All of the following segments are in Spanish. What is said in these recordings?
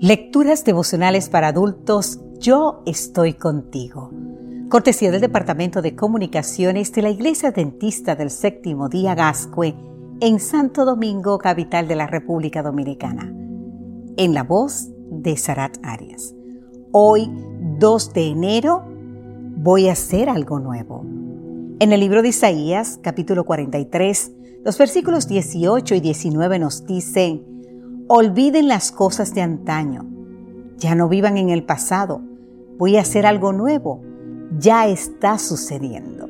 Lecturas devocionales para adultos, Yo estoy contigo. Cortesía del Departamento de Comunicaciones de la Iglesia Dentista del Séptimo Día Gascue en Santo Domingo, capital de la República Dominicana. En la voz de Sarat Arias. Hoy, 2 de enero, voy a hacer algo nuevo. En el libro de Isaías, capítulo 43, los versículos 18 y 19 nos dicen, Olviden las cosas de antaño. Ya no vivan en el pasado. Voy a hacer algo nuevo. Ya está sucediendo.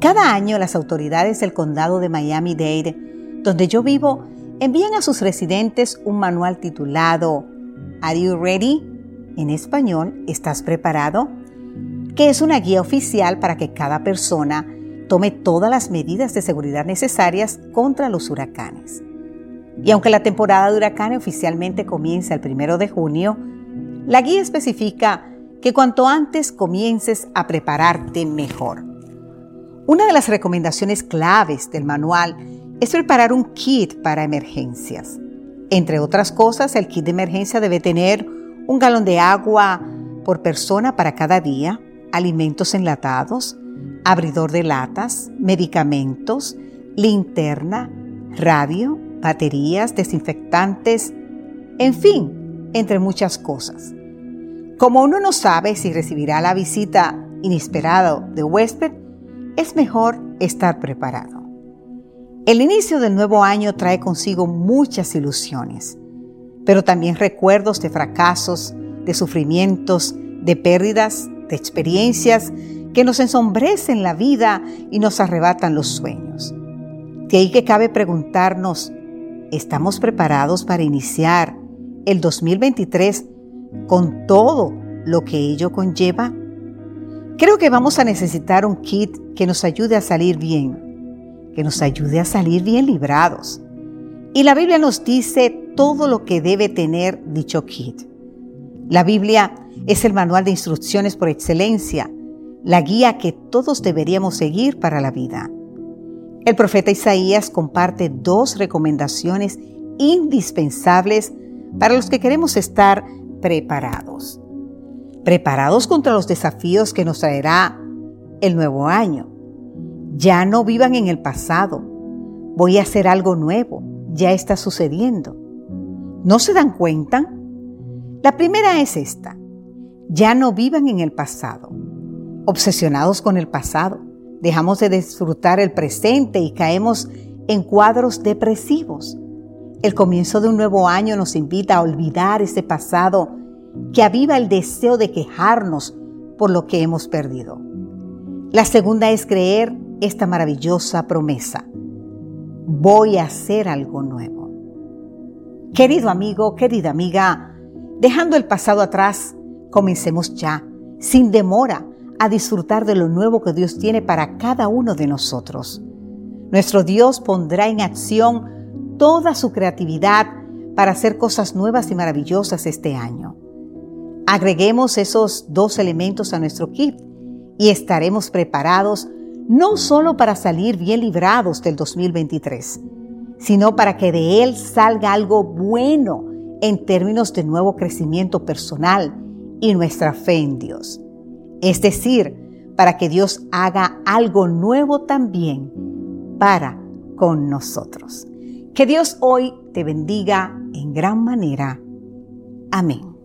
Cada año las autoridades del condado de Miami-Dade, donde yo vivo, envían a sus residentes un manual titulado Are You Ready? En español, ¿estás preparado? que es una guía oficial para que cada persona tome todas las medidas de seguridad necesarias contra los huracanes. Y aunque la temporada de huracanes oficialmente comienza el primero de junio, la guía especifica que cuanto antes comiences a prepararte mejor. Una de las recomendaciones claves del manual es preparar un kit para emergencias. Entre otras cosas, el kit de emergencia debe tener un galón de agua por persona para cada día, alimentos enlatados, abridor de latas, medicamentos, linterna, radio, baterías, desinfectantes, en fin, entre muchas cosas. Como uno no sabe si recibirá la visita inesperada de huésped, es mejor estar preparado. El inicio del nuevo año trae consigo muchas ilusiones, pero también recuerdos de fracasos, de sufrimientos, de pérdidas, de experiencias que nos ensombrecen la vida y nos arrebatan los sueños. De ahí que cabe preguntarnos, ¿Estamos preparados para iniciar el 2023 con todo lo que ello conlleva? Creo que vamos a necesitar un kit que nos ayude a salir bien, que nos ayude a salir bien librados. Y la Biblia nos dice todo lo que debe tener dicho kit. La Biblia es el manual de instrucciones por excelencia, la guía que todos deberíamos seguir para la vida. El profeta Isaías comparte dos recomendaciones indispensables para los que queremos estar preparados. Preparados contra los desafíos que nos traerá el nuevo año. Ya no vivan en el pasado. Voy a hacer algo nuevo. Ya está sucediendo. ¿No se dan cuenta? La primera es esta. Ya no vivan en el pasado, obsesionados con el pasado Dejamos de disfrutar el presente y caemos en cuadros depresivos. El comienzo de un nuevo año nos invita a olvidar ese pasado que aviva el deseo de quejarnos por lo que hemos perdido. La segunda es creer esta maravillosa promesa. Voy a hacer algo nuevo. Querido amigo, querida amiga, dejando el pasado atrás, comencemos ya, sin demora, a disfrutar de lo nuevo que Dios tiene para cada uno de nosotros. Nuestro Dios pondrá en acción toda su creatividad para hacer cosas nuevas y maravillosas este año. Agreguemos esos dos elementos a nuestro kit y estaremos preparados no solo para salir bien librados del 2023, sino para que de él salga algo bueno en términos de nuevo crecimiento personal y nuestra fe en Dios. Es decir, para que Dios haga algo nuevo también para con nosotros. Que Dios hoy te bendiga en gran manera. Amén.